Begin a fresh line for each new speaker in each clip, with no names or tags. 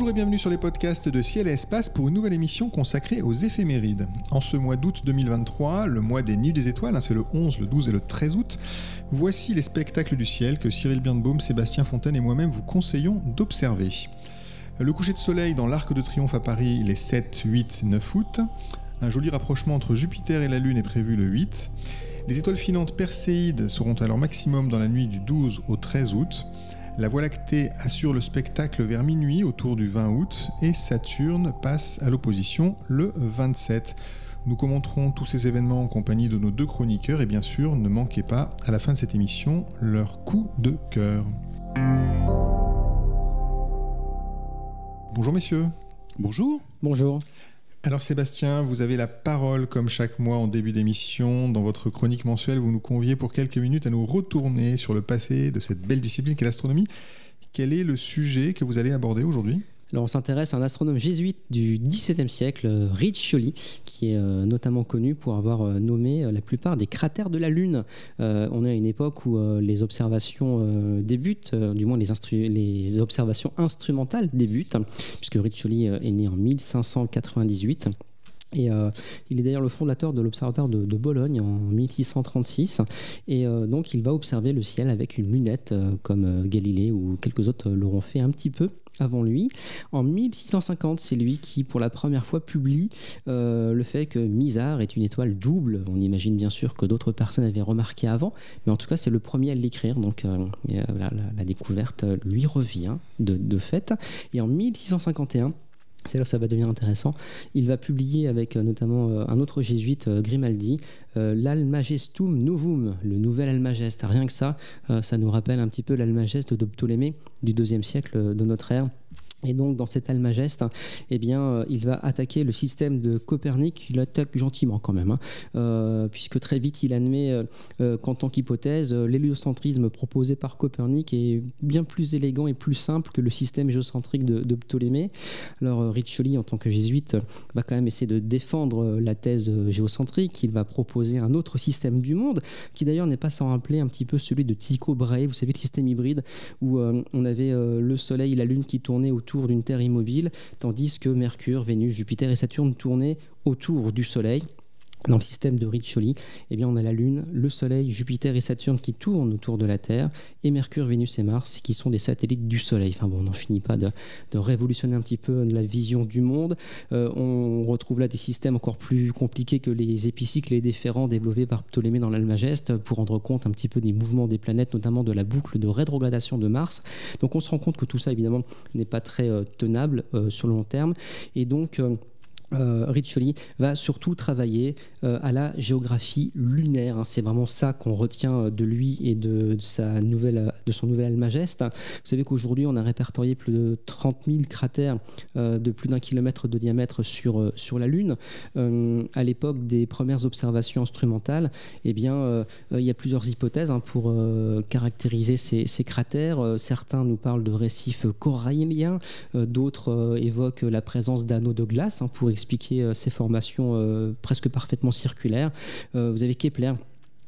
Bonjour et bienvenue sur les podcasts de Ciel et Espace pour une nouvelle émission consacrée aux éphémérides. En ce mois d'août 2023, le mois des Nuits des Étoiles, hein, c'est le 11, le 12 et le 13 août, voici les spectacles du ciel que Cyril Birnbaum, Sébastien Fontaine et moi-même vous conseillons d'observer. Le coucher de soleil dans l'Arc de Triomphe à Paris les 7, 8, 9 août. Un joli rapprochement entre Jupiter et la Lune est prévu le 8. Les étoiles filantes perséides seront à leur maximum dans la nuit du 12 au 13 août. La Voie lactée assure le spectacle vers minuit autour du 20 août et Saturne passe à l'opposition le 27. Nous commenterons tous ces événements en compagnie de nos deux chroniqueurs et bien sûr, ne manquez pas à la fin de cette émission leur coup de cœur. Bonjour messieurs.
Bonjour.
Bonjour.
Alors Sébastien, vous avez la parole comme chaque mois en début d'émission. Dans votre chronique mensuelle, vous nous conviez pour quelques minutes à nous retourner sur le passé de cette belle discipline qu'est l'astronomie. Quel est le sujet que vous allez aborder aujourd'hui?
On s'intéresse à un astronome jésuite du XVIIe siècle, Riccioli, qui est euh, notamment connu pour avoir euh, nommé euh, la plupart des cratères de la Lune. on est à une époque où les observations débutent, du moins les, observations instrumentales débutent, puisque Riccioli est né en 1598. Et il est d'ailleurs le fondateur de l'Observatoire de, Bologne en 1636. Et donc il va observer le ciel avec une lunette, comme Galilée ou quelques autres l'auront fait un petit peu avant lui. En 1650, c'est lui qui, pour la première fois, publie euh, le fait que Mizar est une étoile double. On imagine bien sûr que d'autres personnes avaient remarqué avant, mais en tout cas, c'est le premier à l'écrire. Donc, euh, la, découverte lui revient de, de fait. Et en 1651, c'est là que ça va devenir intéressant. Il va publier avec euh, notamment euh, un autre jésuite, euh, Grimaldi, l'Almagestum Novum, le nouvel Almageste. Rien que ça, ça nous rappelle un petit peu l'Almageste de Ptolémée du deuxième siècle de notre ère. Et donc, dans cet Almageste, eh bien, euh, il va attaquer le système de Copernic. Il attaque gentiment quand même, hein. euh, puisque très vite, il admet euh, qu'en tant qu'hypothèse, l'héliocentrisme proposé par Copernic est bien plus élégant et plus simple que le système géocentrique de, Ptolémée. Alors, Riccioli, en tant que jésuite, va quand même essayer de défendre la thèse géocentrique. Il va proposer un autre système du monde, qui d'ailleurs n'est pas sans rappeler un petit peu celui de Tycho Brahe, vous savez, le système hybride, où on avait le Soleil et la Lune qui tournaient autour d'une Terre immobile, tandis que Mercure, Vénus, Jupiter et Saturne tournaient autour du Soleil. Dans le système de Riccioli, eh bien, on a la Lune, le Soleil, Jupiter et Saturne qui tournent autour de la Terre, et Mercure, Vénus et Mars qui sont des satellites du Soleil. Enfin bon, on n'en finit pas de, révolutionner un petit peu la vision du monde. Euh, on retrouve là des systèmes encore plus compliqués que les épicycles et les déférents développés par Ptolémée dans l'Almageste pour rendre compte un petit peu des mouvements des planètes, notamment de la boucle de rétrogradation de Mars. Donc on se rend compte que tout ça, évidemment, n'est pas très euh, tenable euh, sur le long terme. Et donc euh, Riccioli va surtout travailler euh, à la géographie lunaire. Hein. C'est vraiment ça qu'on retient euh, de lui et de, sa nouvelle, de son nouvel Almageste. Vous savez qu'aujourd'hui, on a répertorié plus de 30 000 cratères de plus d'un kilomètre de diamètre sur, sur la Lune. à l'époque des premières observations instrumentales, eh bien, il y a plusieurs hypothèses hein, pour caractériser ces, ces cratères. certains nous parlent de récifs coralliens, d'autres évoquent la présence d'anneaux de glace hein, pour expliquer euh, ces formations euh, presque parfaitement circulaires. Euh, vous avez Kepler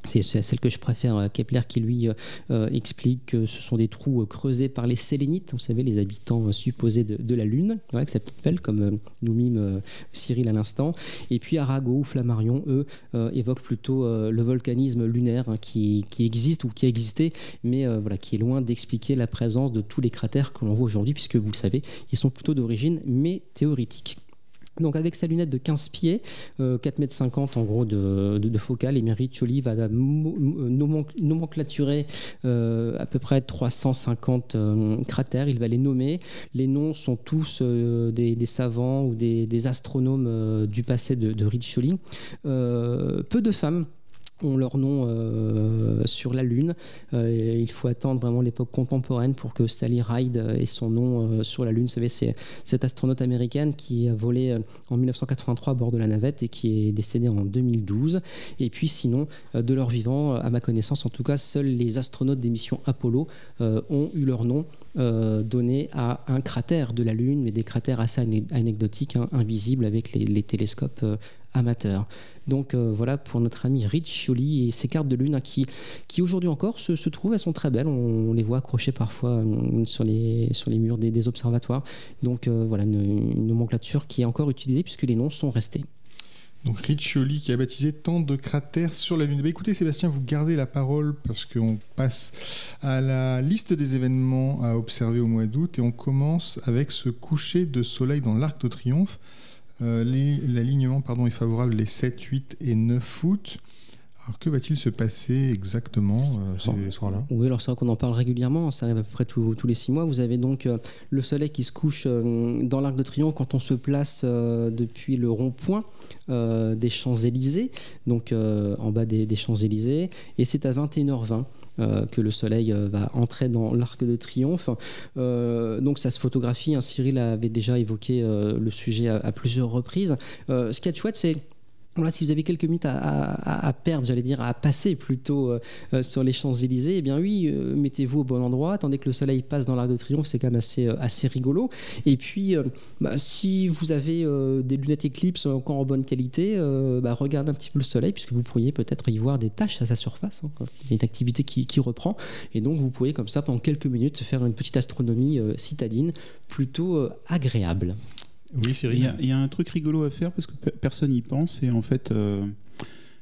c'est celle que je préfère, Kepler, qui lui explique que ce sont des trous creusés par les sélénites, vous savez, les habitants supposés de, la Lune, avec sa petite pelle, comme nous mime Cyril à l'instant. Et puis Arago ou Flammarion, eux, évoquent plutôt le volcanisme lunaire hein, qui, existe ou qui a existé, mais voilà, qui est loin d'expliquer la présence de tous les cratères que l'on voit aujourd'hui, puisque vous le savez, ils sont plutôt d'origine météoritique. Donc avec sa lunette de 15 pieds, 4 mètres 50 en gros de, de, focale, et Riccioli va nomenclaturer euh, à peu près 350 euh, cratères. Il va les nommer. Les noms sont tous euh, des, savants ou des, astronomes du passé de, de Riccioli. peu de femmes ont leur nom sur la Lune. il faut attendre vraiment l'époque contemporaine pour que Sally Ride ait son nom sur la Lune. Vous savez, c'est cette astronaute américaine qui a volé en 1983 à bord de la navette et qui est décédée en 2012. Et puis sinon, de leur vivant, à ma connaissance en tout cas, seuls les astronautes des missions Apollo ont eu leur nom donné à un cratère de la Lune, mais des cratères assez anecdotiques, hein, invisibles avec les, télescopes amateurs. Donc euh, voilà pour notre ami Rich Chioli et ses cartes de lune hein, qui, qui aujourd'hui encore se, se, trouvent, elles sont très belles, on, les voit accrochées parfois euh, sur, les, sur les murs des, observatoires. Donc euh, voilà une, nomenclature qui est encore utilisée puisque les noms sont restés.
Donc Riccioli qui a baptisé tant de cratères sur la Lune. Bah, écoutez Sébastien, vous gardez la parole parce qu'on passe à la liste des événements à observer au mois d'août et on commence avec ce coucher de soleil dans l'Arc de Triomphe. Euh, l'alignement pardon, est favorable les 7, 8 et 9 août. Alors que va-t-il se passer exactement euh, ce soir-là
Oui, alors c'est vrai qu'on en parle régulièrement, ça arrive à peu près tous les six mois. Vous avez donc euh, le soleil qui se couche dans l'Arc de Triomphe quand on se place depuis le rond-point des Champs-Élysées, donc en bas des, des Champs-Élysées, et c'est à 21h20. Euh, que le soleil euh, va entrer dans l'arc de triomphe. Euh, donc ça se photographie, hein. Cyril avait déjà évoqué le sujet à, plusieurs reprises. ce qui est chouette, c'est voilà, si vous avez quelques minutes à, perdre, j'allais dire à passer plutôt euh, euh, sur les Champs-Élysées, eh bien oui, euh, mettez-vous au bon endroit, attendez que le soleil passe dans l'Arc de Triomphe, c'est quand même assez, assez rigolo. Et puis, bah, si vous avez des lunettes Eclipse encore en bonne qualité, bah, regardez un petit peu le soleil, puisque vous pourriez peut-être y voir des taches à sa surface. Hein, Il y a une activité qui, qui, reprend. Et donc, vous pouvez comme ça, pendant quelques minutes, faire une petite astronomie citadine plutôt agréable.
Oui, Cyril.
Il y, a un truc rigolo à faire parce que personne n'y pense et en fait, euh,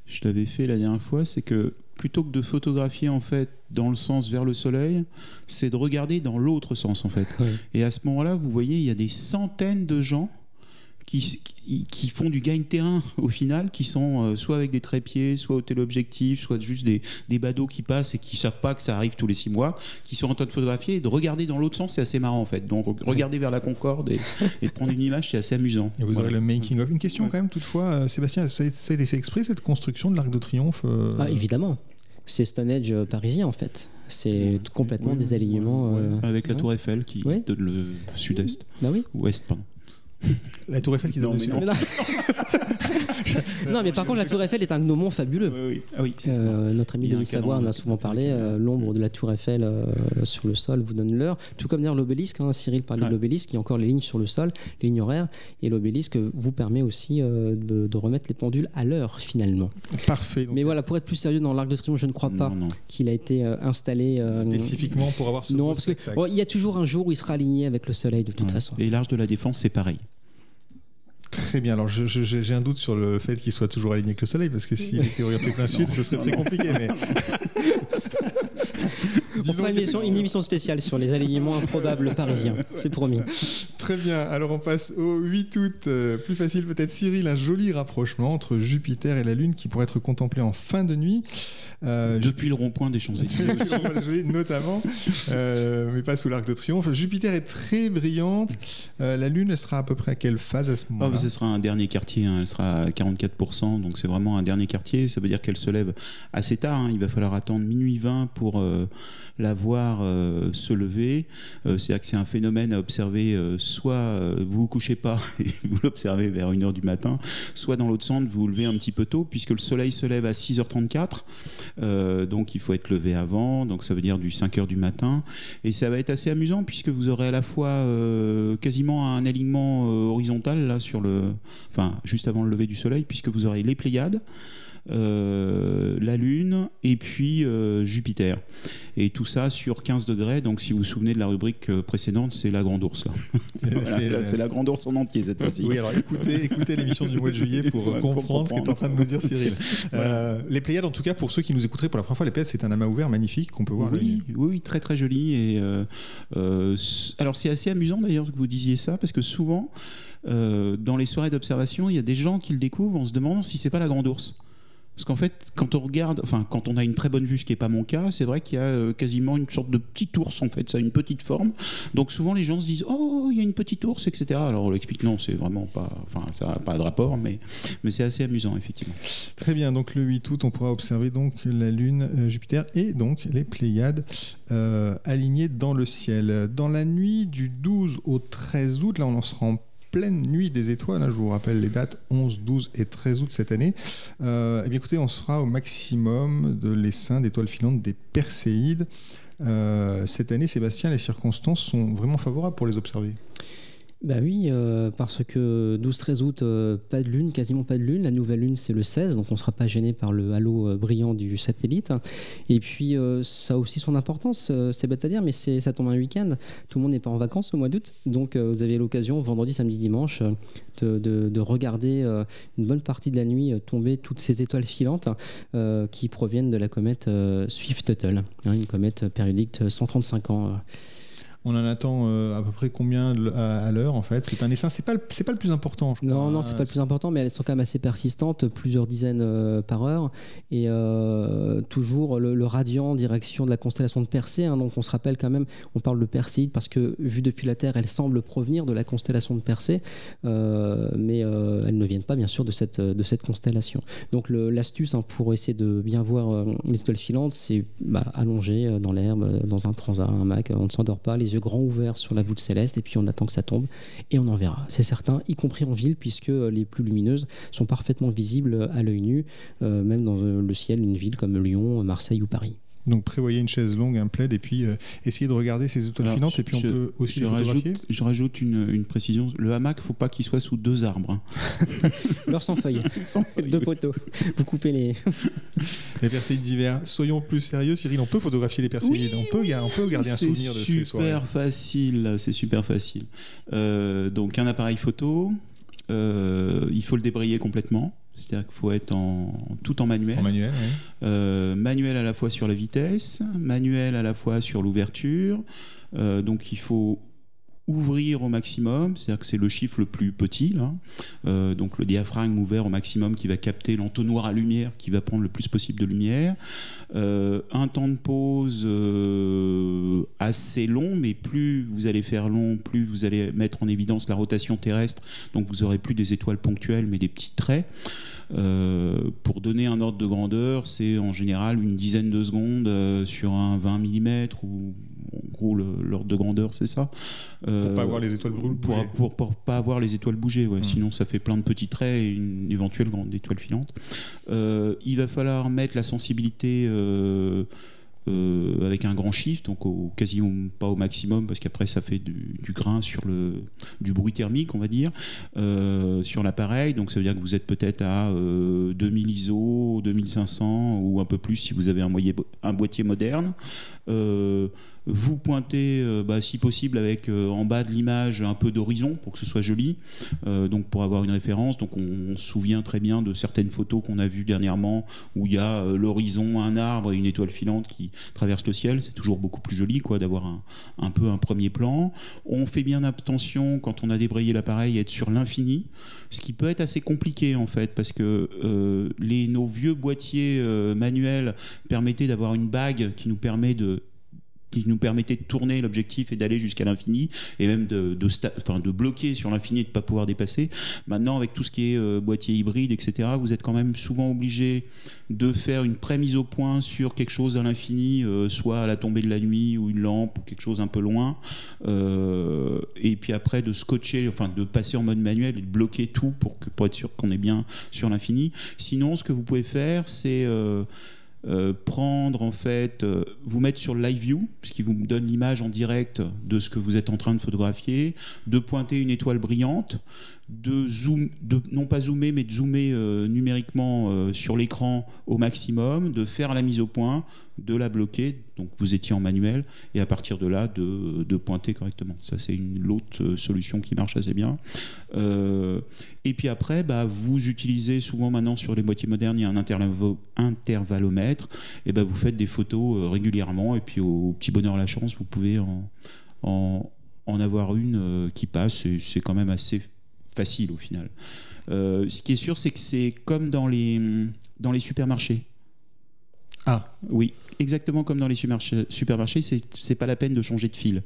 je l'avais fait la dernière fois, c'est que plutôt que de photographier en fait dans le sens vers le soleil, c'est de regarder dans l'autre sens en fait. Et à ce moment-là, vous voyez, il y a des centaines de gens qui, qui, font du gain terrain au final, qui sont euh, soit avec des trépieds, soit au téléobjectif, soit juste des, des badauds qui passent et qui savent pas que ça arrive tous les six mois, qui sont en train de photographier et de regarder dans l'autre sens, c'est assez marrant en fait. Donc regarder vers la Concorde et, prendre une image, c'est assez amusant.
Et vous aurez le making of. Une question quand même toutefois, euh, Sébastien, ça a, été fait exprès cette construction de l'Arc de Triomphe
euh ah, Évidemment. C'est Stonehenge parisien en fait. C'est complètement des alignements.
Avec la Tour Eiffel qui donne le sud-est.
Bah oui.
Ouest, pardon.
La Tour Eiffel qui donne
non, non. mais par contre, la Tour Eiffel est un gnomon fabuleux.
Oui, Ah oui
euh, notre ami Denis Savoie en a souvent parlé. Euh, l'ombre de la Tour Eiffel euh, sur le sol vous donne l'heure. Tout comme d'ailleurs l'obélisque. Hein, Cyril parlait de l'obélisque, qui a encore les lignes sur le sol, les lignes horaires. Et l'obélisque vous permet aussi de, remettre les pendules à l'heure finalement.
Parfait.
mais voilà, pour être plus sérieux dans l'Arc de Triomphe, je ne crois pas qu'il a été installé
spécifiquement pour avoir ce
Non, parce qu'il y a toujours un jour où il sera aligné avec le soleil de toute façon.
Et l'Arche de la Défense, c'est pareil.
Très bien. Alors, j'ai un doute sur le fait qu'il soit toujours aligné avec le soleil, parce que s'il était orienté plein sud, ce serait très compliqué. Mais...
On fera une émission, spéciale sur les alignements improbables parisiens, c'est promis.
Très bien, alors on passe au 8 août. Euh, plus facile peut-être, Cyril, un joli rapprochement entre Jupiter et la Lune qui pourrait être contemplé en fin de nuit.
Euh, Depuis le rond-point des Champs-Élysées
notamment, euh, mais pas sous l'Arc de Triomphe. Jupiter est très brillante. la Lune, elle sera à peu près à quelle phase à ce ah, moment-là
Ce sera un dernier quartier, hein. elle sera à 44%, donc c'est vraiment un dernier quartier. Ça veut dire qu'elle se lève assez tard. Hein. Il va falloir attendre minuit 20 pour la voir euh, se lever. Euh, c'est-à-dire que c'est un phénomène à observer, euh, soit vous vous couchez pas et vous l'observez vers 1h du matin, soit dans l'autre sens, vous vous levez un petit peu tôt, puisque le soleil se lève à 6h34, donc il faut être levé avant, donc ça veut dire du 5h du matin, et ça va être assez amusant, puisque vous aurez à la fois quasiment un alignement horizontal, là, sur le, enfin, juste avant le lever du soleil, puisque vous aurez les Pléiades, la Lune et puis euh, Jupiter. Et tout ça sur 15 degrés. Donc, si vous vous souvenez de la rubrique euh, précédente, c'est la grande ours. C'est la grande ours en entier cette fois-ci.
Oui, alors écoutez, écoutez l'émission du mois de juillet pour, comprendre, ce qu'est en train de nous dire Cyril. les Pléiades, en tout cas, pour ceux qui nous écouteraient pour la première fois, les Pléiades, c'est un amas ouvert magnifique qu'on peut voir.
Oui, oui, très très joli. Et alors, c'est assez amusant d'ailleurs que vous disiez ça parce que souvent. dans les soirées d'observation, il y a des gens qui le découvrent en se demandant si c'est pas la grande ours. Parce qu'en fait, quand on regarde, enfin, quand on a une très bonne vue, ce qui n'est pas mon cas, c'est vrai qu'il y a euh, quasiment une sorte de petit ours, en fait. Ça a une petite forme. Donc souvent, les gens se disent Oh, il y a une petite ours, etc. Alors on l'explique, non, c'est vraiment pas. Enfin, ça n'a pas de rapport, mais, mais c'est assez amusant, effectivement.
Très bien. Donc le 8 août, on pourra observer donc la Lune, euh, Jupiter et donc les Pléiades euh, alignées dans le ciel. Dans la nuit du 12 au 13 août, là, on en se rend pleine nuit des étoiles. Hein, je vous rappelle les dates 11, 12 et 13 août cette année. Euh, eh bien écoutez, on sera au maximum de l'essaim d'étoiles filantes des Perséides. Euh, cette année, Sébastien, les circonstances sont vraiment favorables pour les observer.
Bah oui, euh, parce que 12-13 août, euh, pas de lune, quasiment pas de lune. La nouvelle lune, c'est le 16, donc on ne sera pas gêné par le halo euh, brillant du satellite. Et puis, ça a aussi son importance, c'est bête à dire, mais ça tombe un week-end. Tout le monde n'est pas en vacances au mois d'août, donc vous avez l'occasion, vendredi, samedi, dimanche, de, regarder une bonne partie de la nuit tomber toutes ces étoiles filantes qui proviennent de la comète Swift-Tuttle, hein, une comète périodique de 135 ans.
On en attend euh, à peu près combien à, l'heure en fait? C'est un essaim, c'est pas c'est pas le plus important. Je
crois. Non, non,
c'est
pas le plus important, mais elles sont quand même assez persistantes, plusieurs dizaines euh, par heure, et euh, toujours le, radiant en direction de la constellation de Persée. Hein. donc on se rappelle quand même, on parle de Perséide parce que vu depuis la Terre, elles semblent provenir de la constellation de Persée, mais elles ne viennent pas bien sûr de cette de cette constellation. Donc l'astuce hein, pour essayer de bien voir les étoiles filantes, c'est bah, allonger dans l'herbe, dans un transat, un Mac, on ne s'endort pas. Les yeux grands ouverts sur la voûte céleste et puis on attend que ça tombe et on en verra. C'est certain, y compris en ville puisque les plus lumineuses sont parfaitement visibles à l'œil nu, euh, même dans le ciel d'une ville comme Lyon, Marseille ou Paris.
Donc prévoyez une chaise longue, un plaid, et puis euh, essayez de regarder ces étoiles filantes, et puis on peut aussi
je
les photographier.
Rajoute, je rajoute une, précision. Le hamac, il ne faut pas qu'il soit sous deux arbres.
Hein. Alors sans feuilles, sans deux poteaux. Vous coupez les...
les perséides d'hiver. Soyons plus sérieux, Cyril, on peut photographier les perséides. on, peut, on peut garder un souvenir de ces soirées.
C'est super facile, c'est super facile. Euh, donc un appareil photo, euh, il faut le débrayer complètement. C'est-à-dire qu'il faut être en, tout en manuel.
En manuel,
euh, manuel à la fois sur la vitesse, manuel à la fois sur l'ouverture. Euh, donc il faut ouvrir au maximum, c'est-à-dire que c'est le chiffre le plus petit, là. Euh, donc le diaphragme ouvert au maximum qui va capter l'entonnoir à lumière qui va prendre le plus possible de lumière. Euh, un temps de pause euh, assez long, mais plus vous allez faire long, plus vous allez mettre en évidence la rotation terrestre, donc vous aurez plus des étoiles ponctuelles, mais des petits traits. pour donner un ordre de grandeur, c'est en général une dizaine de secondes sur un 20 mm ou gros l'ordre de grandeur c'est ça
euh, pour pas avoir les étoiles bouger
pour, pour, pas avoir les étoiles bouger ouais. Mmh. sinon ça fait plein de petits traits et une éventuelle grande étoile filante euh, il va falloir mettre la sensibilité euh, euh, avec un grand chiffre, donc au, quasiment pas au maximum, parce qu'après ça fait du, grain sur le du bruit thermique, on va dire, euh, sur l'appareil. Donc ça veut dire que vous êtes peut-être à 2000 euh, ISO, 2500 ou un peu plus si vous avez un, un boîtier moderne. Vous pointez, bah, si possible, avec en bas de l'image un peu d'horizon pour que ce soit joli, donc pour avoir une référence. Donc on, se souvient très bien de certaines photos qu'on a vues dernièrement où il y a l'horizon, un arbre et une étoile filante qui traverse le ciel. C'est toujours beaucoup plus joli quoi d'avoir un, peu un premier plan. On fait bien attention quand on a débrayé l'appareil à être sur l'infini, ce qui peut être assez compliqué en fait parce que euh, les, nos vieux boîtiers euh, manuels permettaient d'avoir une bague qui nous permet de qui nous permettait de tourner l'objectif et d'aller jusqu'à l'infini, et même de, enfin, de bloquer sur l'infini et de ne pas pouvoir dépasser. Maintenant, avec tout ce qui est euh, boîtier hybride, etc., vous êtes quand même souvent obligé de faire une pré-mise au point sur quelque chose à l'infini, euh, soit à la tombée de la nuit ou une lampe ou quelque chose un peu loin, euh, et puis après de scotcher, enfin de passer en mode manuel et de bloquer tout pour, que, pour être sûr qu'on est bien sur l'infini. Sinon, ce que vous pouvez faire, c'est euh, prendre en fait, euh, vous mettre sur live view, ce qui vous donne l'image en direct de ce que vous êtes en train de photographier, de pointer une étoile brillante, de zoom, non pas zoomer, mais de zoomer euh, numériquement sur l'écran au maximum, de faire la mise au point, de la bloquer, donc vous étiez en manuel, et à partir de là, de, pointer correctement. Ça, c'est l'autre euh, solution qui marche assez bien. Euh, et puis après, bah, vous utilisez souvent maintenant sur les boîtiers modernes, il y a un intervallomètre, et bah, vous faites des photos euh, régulièrement, et puis au, petit bonheur la chance, vous pouvez en, en, avoir une qui passe, c'est quand même assez facile au final. ce qui est sûr, c'est que c'est comme dans les, dans les supermarchés.
Ah.
Oui, exactement comme dans les supermarchés, supermarchés c'est pas la peine de changer de fil.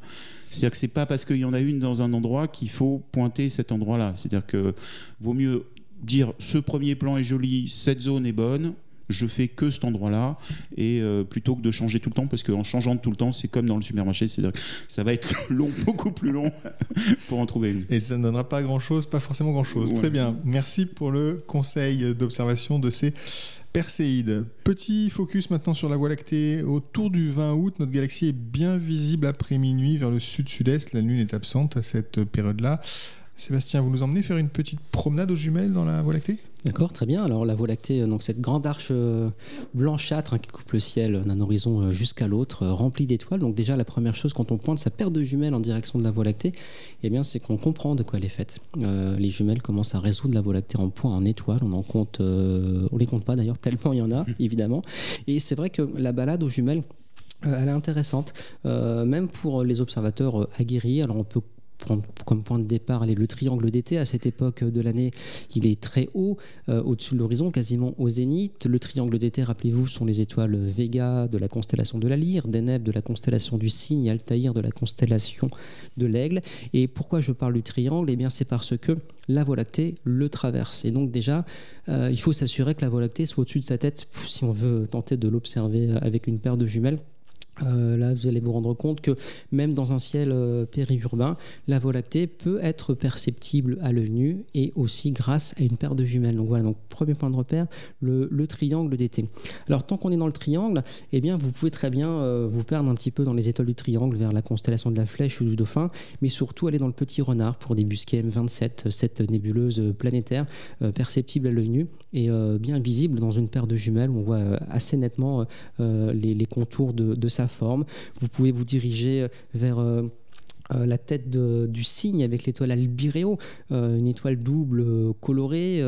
C'est-à-dire que c'est pas parce qu'il y en a une dans un endroit qu'il faut pointer cet endroit-là. C'est-à-dire que vaut mieux dire ce premier plan est joli, cette zone est bonne, je fais que cet endroit-là, et euh, plutôt que de changer tout le temps, parce qu'en changeant tout le temps, c'est comme dans le supermarché, c'est-à-dire que ça va être long, beaucoup plus long pour en trouver une.
Et ça ne donnera pas grand-chose, pas forcément grand-chose. Très bien. Merci pour le conseil d'observation de ces Perséide. Petit focus maintenant sur la Voie lactée. Autour du 20 août, notre galaxie est bien visible après minuit vers le sud-sud-est. La Lune est absente à cette période-là. Sébastien, vous nous emmenez faire une petite promenade aux jumelles dans la Voie lactée?
D'accord, très bien. Alors la Voie lactée, euh, donc cette grande arche euh, blanchâtre hein, qui coupe le ciel d'un horizon euh, jusqu'à l'autre, remplie d'étoiles. Donc déjà la première chose quand on pointe sa paire de jumelles en direction de la Voie lactée, eh bien c'est qu'on comprend de quoi elle est faite. les jumelles commencent à résoudre la Voie lactée en points, en étoiles. On en compte, on les compte pas d'ailleurs tellement il y en a évidemment. Et c'est vrai que la balade aux jumelles elle est intéressante, même pour les observateurs aguerris. Alors on peut prendre comme point de départ le triangle d'été à cette époque de l'année il est très haut euh, au-dessus de l'horizon quasiment au zénith. Le triangle d'été rappelez-vous sont les étoiles Vega de la constellation de la Lyre Deneb de la constellation du Cygne Altaïr de la constellation de l'Aigle. Et pourquoi je parle du triangle? Eh bien c'est parce que la Voie lactée le traverse. Et donc déjà euh, il faut s'assurer que la Voie lactée soit au-dessus de sa tête si on veut tenter de l'observer avec une paire de jumelles euh, là, vous allez vous rendre compte que même dans un ciel euh, périurbain, la Voie lactée peut être perceptible à l'œil nu et aussi grâce à une paire de jumelles. Donc voilà, donc premier point de repère, le, triangle d'été. Alors tant qu'on est dans le triangle, eh bien vous pouvez très bien euh, vous perdre un petit peu dans les étoiles du triangle vers la constellation de la Flèche ou du Dauphin, mais surtout aller dans le Petit Renard pour débusquer M27, cette nébuleuse planétaire perceptible à l'œil nu et bien visible dans une paire de jumelles où on voit assez nettement les, contours de, de sa forme. Vous pouvez vous diriger euh, vers euh, euh, la tête du cygne avec l'étoile Albireo, une étoile double colorée.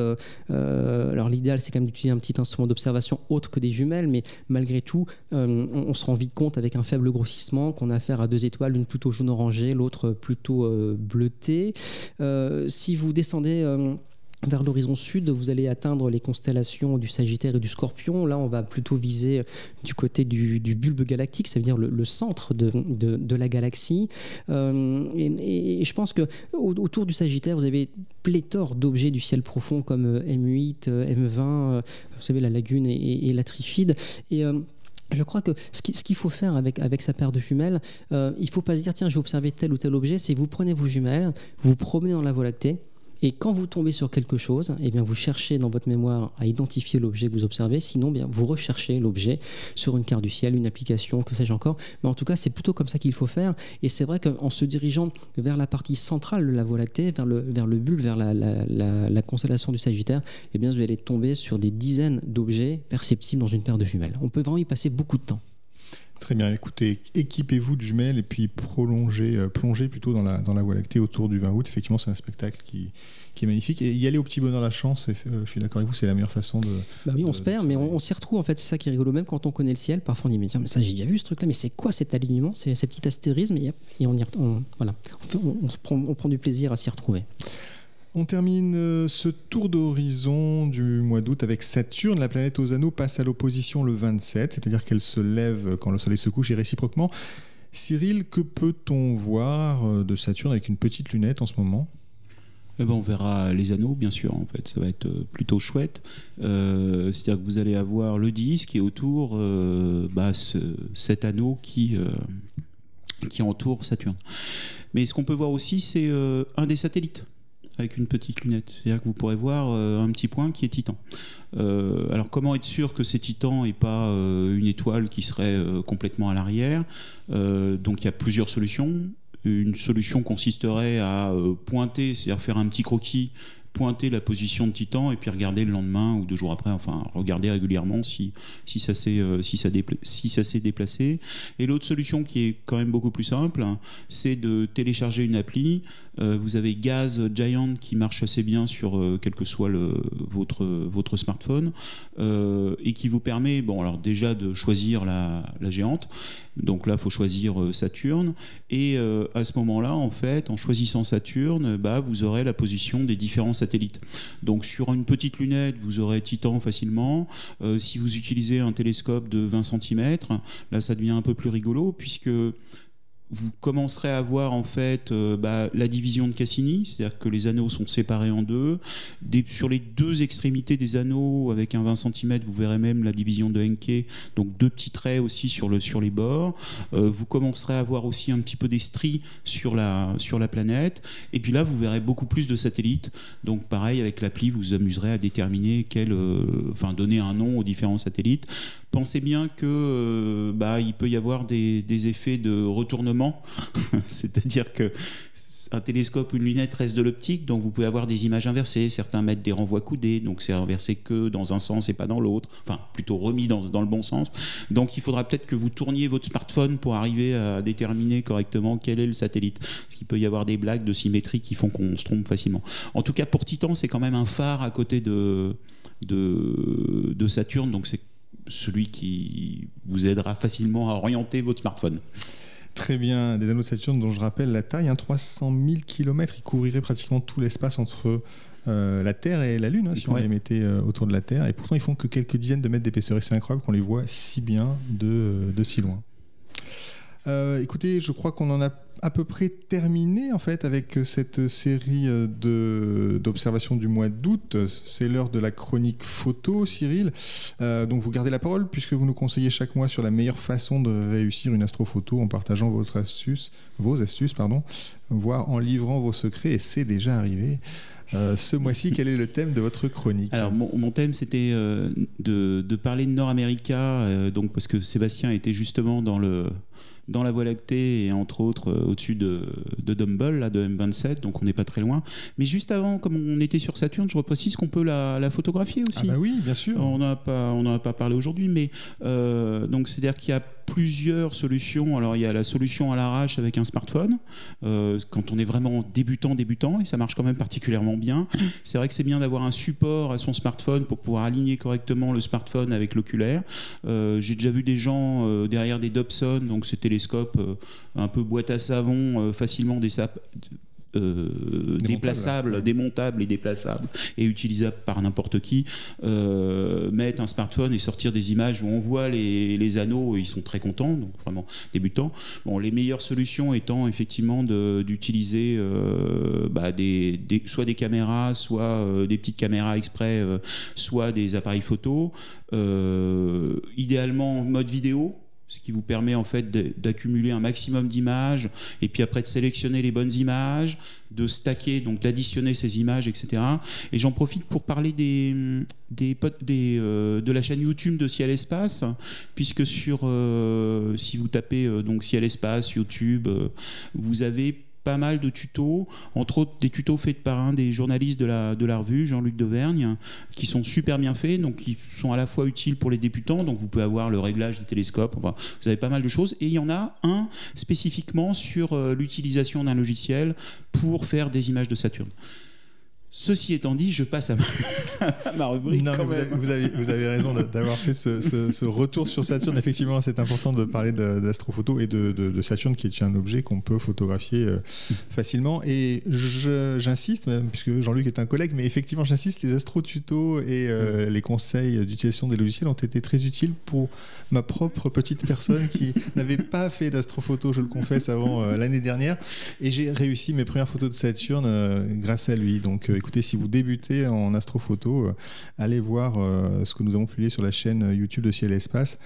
alors l'idéal c'est quand même d'utiliser un petit instrument d'observation autre que des jumelles, mais malgré tout, on, se rend vite compte avec un faible grossissement qu'on a affaire à deux étoiles, l'une plutôt jaune orangée, l'autre plutôt bleutée. si vous descendez vers l'horizon sud, vous allez atteindre les constellations du Sagittaire et du Scorpion. Là, on va plutôt viser du côté du, bulbe galactique, ça veut dire le, centre de, la galaxie. Euh, et, je pense que autour du Sagittaire, vous avez pléthore d'objets du ciel profond comme M8, M20, vous savez la lagune et, la trifide. Et euh, je crois que ce qu'il faut faire avec, sa paire de jumelles, euh, il ne faut pas se dire tiens, je vais observer tel ou tel objet, c'est vous prenez vos jumelles, vous promenez dans la Voie lactée, et quand vous tombez sur quelque chose, eh bien vous cherchez dans votre mémoire à identifier l'objet que vous observez. Sinon, bien vous recherchez l'objet sur une carte du ciel, une application, que sais-je encore. Mais en tout cas, c'est plutôt comme ça qu'il faut faire. Et c'est vrai qu'en se dirigeant vers la partie centrale de la Voie lactée, vers le, vers le bulbe, vers la, la, constellation du Sagittaire, eh bien vous allez tomber sur des dizaines d'objets perceptibles dans une paire de jumelles. On peut vraiment y passer beaucoup de temps.
Très bien, écoutez, équipez-vous de jumelles et puis prolongez, euh, plongez plutôt dans la, dans la Voie lactée autour du 20 août. Effectivement, c'est un spectacle qui, qui est magnifique. Et y aller au petit bonheur la chance, euh, je suis d'accord avec vous, c'est la meilleure façon de.
Bah oui, on se perd, mais on, s'y retrouve en fait. C'est ça qui est rigolo. Même quand on connaît le ciel, parfois on dit mais, tiens, mais ça j'ai déjà vu ce truc-là, mais c'est quoi cet alignement, ces, ces petits astérismes et, on, y, voilà, on, prend, on prend du plaisir à s'y retrouver.
On termine euh, ce tour d'horizon du mois d'août avec Saturne. La planète aux anneaux passe à l'opposition le 27, c'est-à-dire qu'elle se lève quand le soleil se couche et réciproquement. Cyril, que peut-on voir euh, de Saturne avec une petite lunette en ce moment?
Eh ben, on verra les anneaux, bien sûr. En fait, ça va être euh, plutôt chouette. C'est-à-dire que vous allez avoir le disque et autour bah, cet anneau qui, qui entoure Saturne. Mais ce qu'on peut voir aussi, c'est un des satellites avec une petite lunette. C'est-à-dire que vous pourrez voir euh, un petit point qui est Titan. Euh, alors comment être sûr que c'est Titan et pas euh, une étoile qui serait complètement à l'arrière? Donc il y a plusieurs solutions. Une solution consisterait à pointer, c'est-à-dire faire un petit croquis pointer la position de Titan et puis regarder le lendemain ou deux jours après, enfin regarder régulièrement si, si ça s'est si ça si ça s'est déplacé. Et l'autre solution qui est quand même beaucoup plus simple, c'est de télécharger une appli. Euh, vous avez Gaz Giant qui marche assez bien sur euh, quel que soit le, votre, votre smartphone euh, et qui vous permet, bon alors déjà de choisir la, la géante. Donc là, il faut choisir Saturne. Et à ce moment-là, en fait, en choisissant Saturne, bah, vous aurez la position des différents satellites satellite. Donc sur une petite lunette, vous aurez Titan facilement. Si vous utilisez un télescope de 20 cm, là ça devient un peu plus rigolo puisque vous commencerez à voir en fait euh, bah, la division de Cassini, c'est-à-dire que les anneaux sont séparés en deux. sur les deux extrémités des anneaux, avec un 20 cm, vous verrez même la division de Henke, donc deux petits traits aussi sur, le, sur les bords. Euh, vous commencerez à voir aussi un petit peu des stries sur la, sur la planète. Et puis là, vous verrez beaucoup plus de satellites. Donc pareil, avec l'appli, vous vous amuserez à déterminer quel, euh, enfin donner un nom aux différents satellites pensez bien que euh, bah, il peut y avoir des, effets de retournement, c'est-à-dire que un télescope une lunette reste de l'optique, donc vous pouvez avoir des images inversées. Certains mettent des renvois coudés, donc c'est inversé que dans un sens et pas dans l'autre, enfin plutôt remis dans, dans, le bon sens. Donc il faudra peut-être que vous tourniez votre smartphone pour arriver à déterminer correctement quel est le satellite. Parce qu'il peut y avoir des blagues de symétrie qui font qu'on se trompe facilement. En tout cas, pour Titan, c'est quand même un phare à côté de, de, de Saturne, donc c'est celui qui vous aidera facilement à orienter votre smartphone.
Très bien, des anneaux de Saturne dont je rappelle la taille, 300 000 km, ils couvriraient pratiquement tout l'espace entre euh, la Terre et la Lune, hein, si on les mettait euh, autour de la Terre, et pourtant ils font que quelques dizaines de mètres d'épaisseur, et c'est incroyable qu'on les voit si bien de, de si loin. Euh, écoutez, je crois qu'on en a à peu près terminé en fait avec cette série euh, d'observations du mois d'août. C'est l'heure de la chronique photo, Cyril. Euh, donc vous gardez la parole puisque vous nous conseillez chaque mois sur la meilleure façon de réussir une astrophoto en partageant votre astuce, vos astuces, pardon, voire en livrant vos secrets. Et c'est déjà arrivé. ce mois-ci, quel est le thème de votre chronique?
Alors, mon, thème, c'était de, de, parler de Nord America, donc parce que Sébastien était justement dans le, dans la Voie lactée et entre autres euh, au-dessus de, de Dumble, là, de M27, donc on n'est pas très loin. Mais juste avant, comme on était sur Saturne, je reprécise qu'on peut la, photographier aussi.
Ah bah oui, bien sûr.
On n'en a pas, on a pas parlé aujourd'hui, mais euh, donc c'est-à-dire qu'il y a plusieurs solutions. Alors il y a la solution à l'arrache avec un smartphone, euh, quand on est vraiment débutant, débutant, et ça marche quand même particulièrement bien. C'est vrai que c'est bien d'avoir un support à son smartphone pour pouvoir aligner correctement le smartphone avec l'oculaire. Euh, j'ai déjà vu des gens euh, derrière des Dobson, donc ces télescopes un peu boîte à savon, facilement des, euh, déplaçables, démontables et déplaçables et utilisables par n'importe qui, euh, mettre un smartphone et sortir des images où on voit les, les, anneaux, ils sont très contents, donc vraiment débutants. Bon, les meilleures solutions étant effectivement d'utiliser euh, bah, des, soit des caméras, soit des petites caméras exprès, soit des appareils photo, idéalement en mode vidéo ce qui vous permet en fait d'accumuler un maximum d'images et puis après de sélectionner les bonnes images, de stacker, donc d'additionner ces images, etc. Et j'en profite pour parler des, des, euh, de la chaîne YouTube de Ciel Espace, puisque sur, euh, si vous tapez euh, donc Ciel Espace, YouTube, vous avez pas mal de tutos, entre autres des tutos faits par un des journalistes de la, revue, Jean-Luc Dauvergne, qui sont super bien faits, donc qui sont à la fois utiles pour les débutants, donc vous pouvez avoir le réglage du télescope, vous avez pas mal de choses, et il y en a un spécifiquement sur euh, l'utilisation d'un logiciel pour faire des images de Saturne. Ceci étant dit, je passe à ma, rubrique.
Non, vous, avez, vous, avez, raison d'avoir fait ce, retour sur Saturne. Effectivement, c'est important de parler d'astrophoto et de, Saturne, qui est un objet qu'on peut photographier euh, facilement. Et j'insiste, puisque Jean-Luc est un collègue, mais effectivement, j'insiste, les astro-tutos et euh, les conseils d'utilisation des logiciels ont été très utiles pour ma propre petite personne qui n'avait pas fait d'astrophoto, je le confesse, avant euh, l'année dernière. Et j'ai réussi mes premières photos de Saturne grâce à lui. Donc, écoutez, si vous débutez en astrophoto, euh, allez voir euh, ce que nous avons publié sur la chaîne YouTube de Ciel et Espace.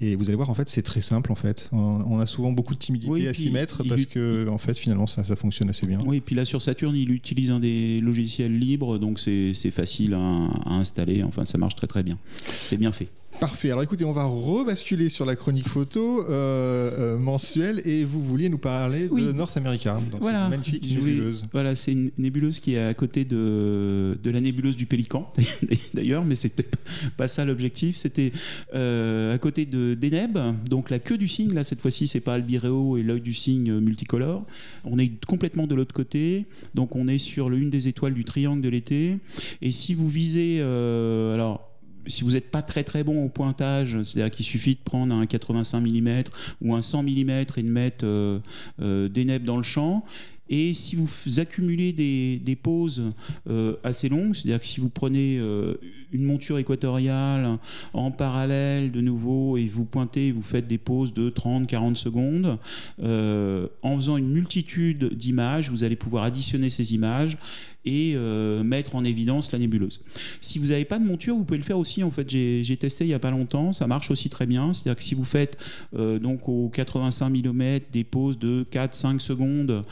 Et vous allez voir, en fait, c'est très simple. En fait, on, a souvent beaucoup de timidité à s'y mettre parce que, en fait, finalement, ça, ça, fonctionne assez bien.
Oui, et puis là sur Saturne, il utilise un des logiciels libres, donc c'est facile à, à, installer. Enfin, ça marche très très bien. C'est bien fait.
Parfait. Alors écoutez, on va rebasculer sur la chronique photo euh, euh, mensuelle et vous vouliez nous parler de North America. Donc
voilà.
une magnifique nébuleuse.
Voilà, c'est une nébuleuse qui est à côté de, de la nébuleuse du Pélican, d'ailleurs, mais c'est peut-être pas ça l'objectif. C'était euh, à côté de Deneb, donc la queue du cygne. Là, cette fois-ci, c'est pas Albireo et l'œil du cygne multicolore. On est complètement de l'autre côté. Donc on est sur l'une des étoiles du triangle de l'été. Et si vous visez, alors si vous n'êtes pas très très bon au pointage, c'est-à-dire qu'il suffit de prendre un 85 mm ou un 100 mm et de mettre euh, euh, des nebbes dans le champ, Et si vous accumulez des, des pauses euh, assez longues, c'est-à-dire que si vous prenez euh, une monture équatoriale en parallèle de nouveau et vous pointez, vous faites des pauses de 30-40 secondes, euh, en faisant une multitude d'images, vous allez pouvoir additionner ces images et mettre en évidence la nébuleuse. Si vous n'avez pas de monture, vous pouvez le faire aussi. En fait, j'ai testé il n'y a pas longtemps, ça marche aussi très bien. C'est-à-dire que si vous faites donc au 85 mm des pauses de 4-5 secondes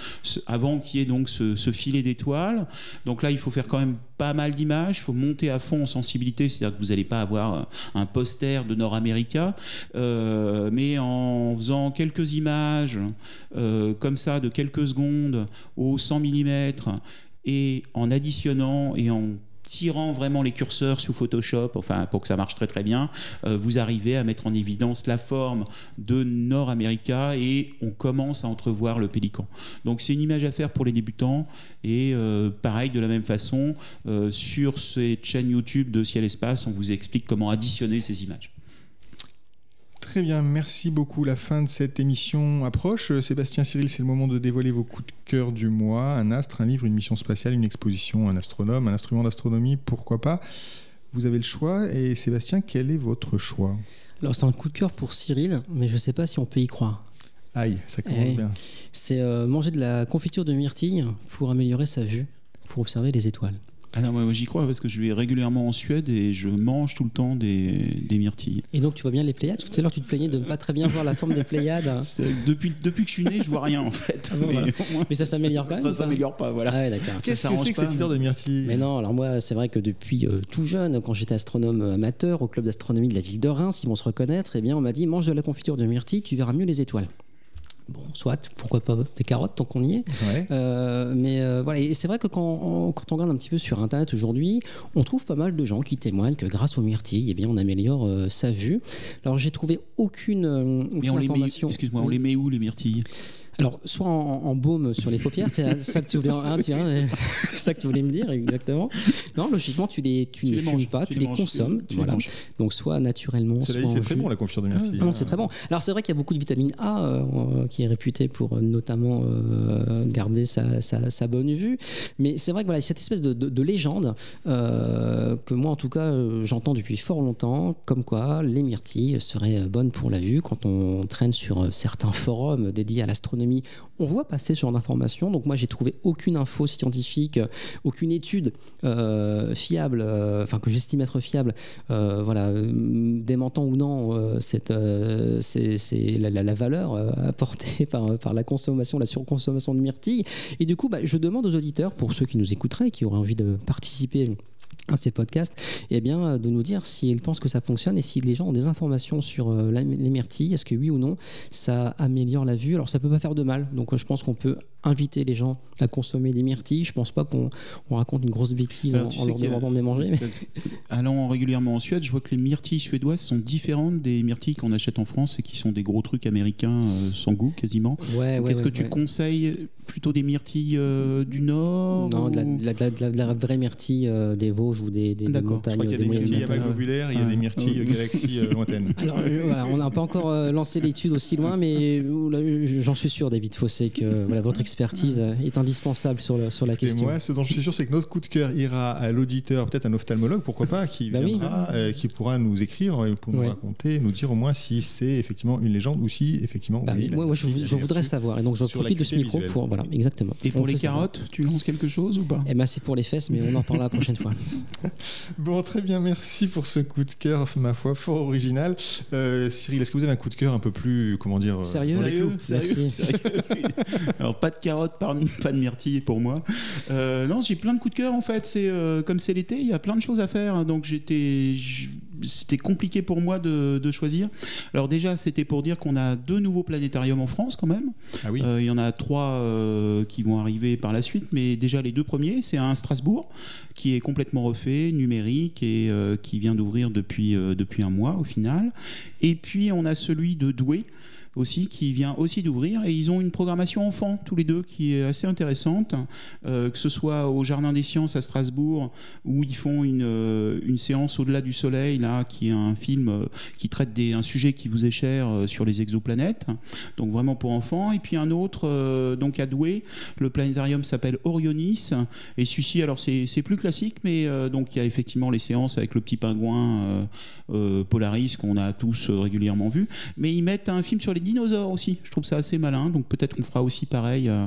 avant qu'il y ait donc ce, filet d'étoiles, donc là il faut faire quand même pas mal d'images, il faut monter à fond en sensibilité, c'est-à-dire que vous n'allez pas avoir un poster de Nord America, euh, mais en faisant quelques images euh, comme ça de quelques secondes au 100 mm et en additionnant et en tirant vraiment les curseurs sous Photoshop, enfin pour que ça marche très très bien, euh, vous arrivez à mettre en évidence la forme de Nord America et on commence à entrevoir le pélican. Donc c'est une image à faire pour les débutants et euh, pareil de la même façon euh, sur cette chaîne YouTube de Ciel Espace, on vous explique comment additionner ces images.
Très bien, merci beaucoup. La fin de cette émission approche. Sébastien Cyril, c'est le moment de dévoiler vos coups de cœur du mois. Un astre, un livre, une mission spatiale, une exposition, un astronome, un instrument d'astronomie, pourquoi pas. Vous avez le choix. Et Sébastien, quel est votre choix?
Alors c'est un coup de cœur pour Cyril, mais je ne sais pas si on peut y croire.
Aïe, ça commence
Eh,
bien.
C'est euh, manger de la confiture de myrtille pour améliorer sa vue, pour observer les étoiles.
Ah non, moi j'y crois parce que je vais régulièrement en Suède et je mange tout le temps des, des myrtilles.
Et donc tu vois bien les Pléiades? Tout à l'heure tu te plaignais de ne pas très bien voir la forme des Pléiades.
Depuis, depuis que je suis né, je vois rien en fait.
Ah bon, voilà.
au moins,
Mais ça s'améliore quand même,
Ça s'améliore pas, voilà.
Ah ouais, d'accord.
Qu'est-ce que c'est que cette histoire de myrtille
Mais non, alors moi, c'est vrai que depuis euh, tout jeune, quand j'étais astronome amateur au club d'astronomie de la ville de Reims, ils vont se reconnaître, eh bien, on m'a dit mange de la confiture de myrtille, tu verras mieux les étoiles. Bon, soit, pourquoi pas des carottes tant qu'on y est.
Ouais.
Euh, mais euh, voilà, et c'est vrai que quand on, quand on regarde un petit peu sur Internet aujourd'hui, on trouve pas mal de gens qui témoignent que grâce aux myrtilles, eh bien, on améliore euh, sa vue. Alors j'ai trouvé aucune, aucune
Mais on
information.
excuse-moi, on les met où les myrtilles?
Alors, soit en, en baume sur les paupières, c'est ça que tu voulais, hein, tu vois, c'est ça que tu voulais me dire exactement. Non, logiquement, tu les, tu,
Tu
ne
les
fumes
manges,
pas, tu, les,
manges,
consommes.
tu- tu les
voilà.
manges.
Donc, soit naturellement, soit
c'est très
jus.
bon la confiture de myrtille.
Non, c'est très bon. Alors c'est vrai qu'il y a beaucoup de vitamine A euh, qui est réputée pour euh, notamment euh, garder sa, sa- sa bonne vue. Mais c'est vrai que voilà, cette espèce de, de- de légende euh, que moi en tout cas j'entends depuis fort longtemps, comme quoi les myrtilles seraient bonnes pour la vue. Quand on traîne sur certains forums dédiés à l'astronomie, on voit passer ce genre d'informations. Donc moi j'ai trouvé aucune info scientifique, euh, aucune étude euh, fiable, euh, enfin que j'estime être fiable, voilà, démentant ou non c'est, la, valeur apportée par, la consommation, la surconsommation de myrtilles. Et du coup, bah, je demande aux auditeurs, pour ceux qui nous écouteraient, qui auraient envie de participer à ces podcasts, eh bien, euh, de nous dire s'ils pensent que ça fonctionne et si les gens ont des informations sur euh, les myrtilles, est-ce que oui ou non, ça améliore la vue. Alors, ça peut pas faire de mal. Donc, euh, je pense qu'on peut inviter les gens à consommer des myrtilles. Je pense pas qu'on on raconte une grosse bêtise
Alors,
en,
tu
en
sais
leur
qu'il y a-
demandant de les manger. mais-
Allant régulièrement en Suède, je vois que les myrtilles suédoises sont différentes des myrtilles qu'on achète en France et qui sont des gros trucs américains euh, sans goût quasiment.
Ouais, ouais,
Est-ce
ouais,
que tu
ouais.
conseilles plutôt des myrtilles euh, du Nord
Non, de la,
ou-
de la- de la- de la- de la vraie myrtille euh, des Vosges ou des, des- des
D'accord.
Je
montagnes.
crois qu'il y a
des
myrtilles à
montagnes.
globulaires, il y a des myrtilles
Ouais.
galaxies euh, lointaines.
Alors euh, voilà, on n'a pas encore euh, lancé l'étude aussi loin, mais euh, j'en suis sûr, David Fossé, que voilà, votre expertise est indispensable sur, le- sur la
Et
question.
moi, ce dont je suis sûr, c'est que notre coup de cœur ira à l'auditeur, peut-être un ophtalmologue, pourquoi pas, qui
Bah oui.
viendra, euh, qui pourra nous écrire et pour nous raconter, nous dire au moins si c'est effectivement une légende ou si effectivement.
Bah,
oui,
moi, moi, je, voudrais savoir, et donc je profite de ce micro
visuelle.
pour. Voilà, exactement.
Et pour
On
les
savoir.
carottes, tu lances quelque chose ou pas?
Eh ben, c'est pour les fesses, mais on en parlera la prochaine fois.
Bon, très bien, merci pour ce coup de cœur, ma foi, fort original. Euh, Cyril, est-ce que vous avez un coup de cœur un peu plus, comment dire, euh,
Sérieux
clous?
Merci.
sérieux? Alors pas de carottes, par- pas de myrtilles pour moi. Euh, non, j'ai plein de coups de cœur en fait. C'est euh, comme c'est l'été, il y a plein de choses à faire. hein, Donc j'étais, c'était compliqué pour moi de, de choisir. Alors déjà, c'était pour dire qu'on a deux nouveaux planétariums en France quand même.
Ah oui.
Euh, il y en a trois qui vont arriver par la suite, mais déjà les deux premiers, c'est un Strasbourg qui est complètement refait, numérique et qui vient d'ouvrir depuis, depuis un mois au final. Et puis on a celui de Douai aussi qui vient aussi d'ouvrir. Et ils ont une programmation enfant tous les deux qui est assez intéressante. Euh, que ce soit au Jardin des Sciences à Strasbourg où ils font une, euh, une séance au-delà du soleil là qui est un film euh, qui traite des, un sujet qui vous est cher sur les exoplanètes. Donc vraiment pour enfants. Et puis un autre donc à Douai le planétarium s'appelle Orionis. Et celui-ci alors c'est plus classique mais donc il y a effectivement les séances avec le petit pingouin Polaris qu'on a tous régulièrement vu. Mais ils mettent un film sur les dinosaures aussi. Je trouve ça assez malin. Donc peut-être qu'on fera aussi pareil euh,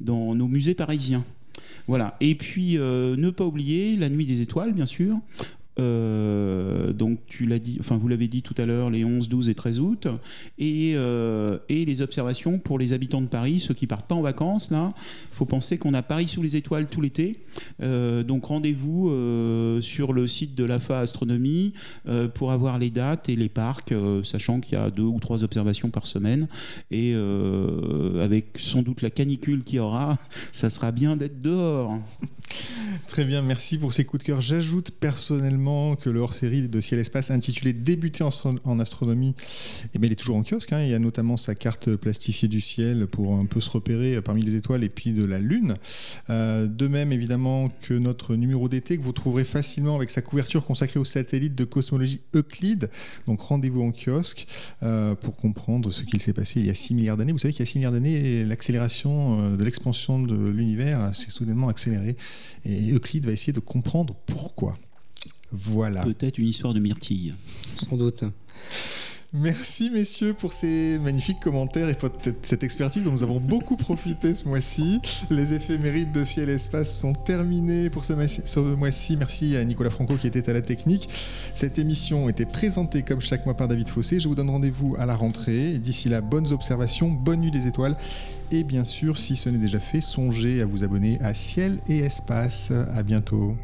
dans nos musées parisiens. Voilà. Et puis, euh, ne pas oublier La Nuit des Étoiles, bien sûr, euh, donc tu l'as dit, enfin vous l'avez dit tout à l'heure, les 11, 12 et 13 août, et, euh, et, les observations pour les habitants de Paris, ceux qui partent pas en vacances là. Faut penser qu'on a Paris sous les étoiles tout l'été, euh, donc rendez-vous sur le site de l'AFA Astronomie pour avoir les dates et les parcs, sachant qu'il y a deux ou trois observations par semaine, et avec sans doute la canicule qu'il y aura, ça sera bien d'être dehors.
Très bien, merci pour ces coups de cœur. J'ajoute personnellement que le hors-série de Ciel Espace intitulé Débuter en, astronomie, eh bien, il est toujours en kiosque. Hein. Il y a notamment sa carte plastifiée du ciel pour un peu se repérer parmi les étoiles et puis de la Lune. Euh, de même, évidemment, que notre numéro d'été que vous trouverez facilement avec sa couverture consacrée aux satellites de cosmologie Euclide. Donc rendez-vous en kiosque euh, pour comprendre ce qu'il s'est passé il y a 6 milliards d'années. Vous savez qu'il y a 6 milliards d'années, l'accélération euh, de l'expansion de l'univers s'est soudainement accélérée. Et Euclide va essayer de comprendre pourquoi. Voilà.
Peut-être une histoire de myrtille.
Sans doute.
Merci messieurs pour ces magnifiques commentaires et pour cette expertise dont nous avons beaucoup profité ce mois-ci. Les éphémérides de ciel et espace sont terminés pour ce mois-ci. Merci à Nicolas Franco qui était à la technique. Cette émission était présentée comme chaque mois par David Fossé. Je vous donne rendez-vous à la rentrée. D'ici là, bonnes observations, bonne nuit des étoiles et bien sûr, si ce n'est déjà fait, songez à vous abonner à Ciel et Espace. À bientôt.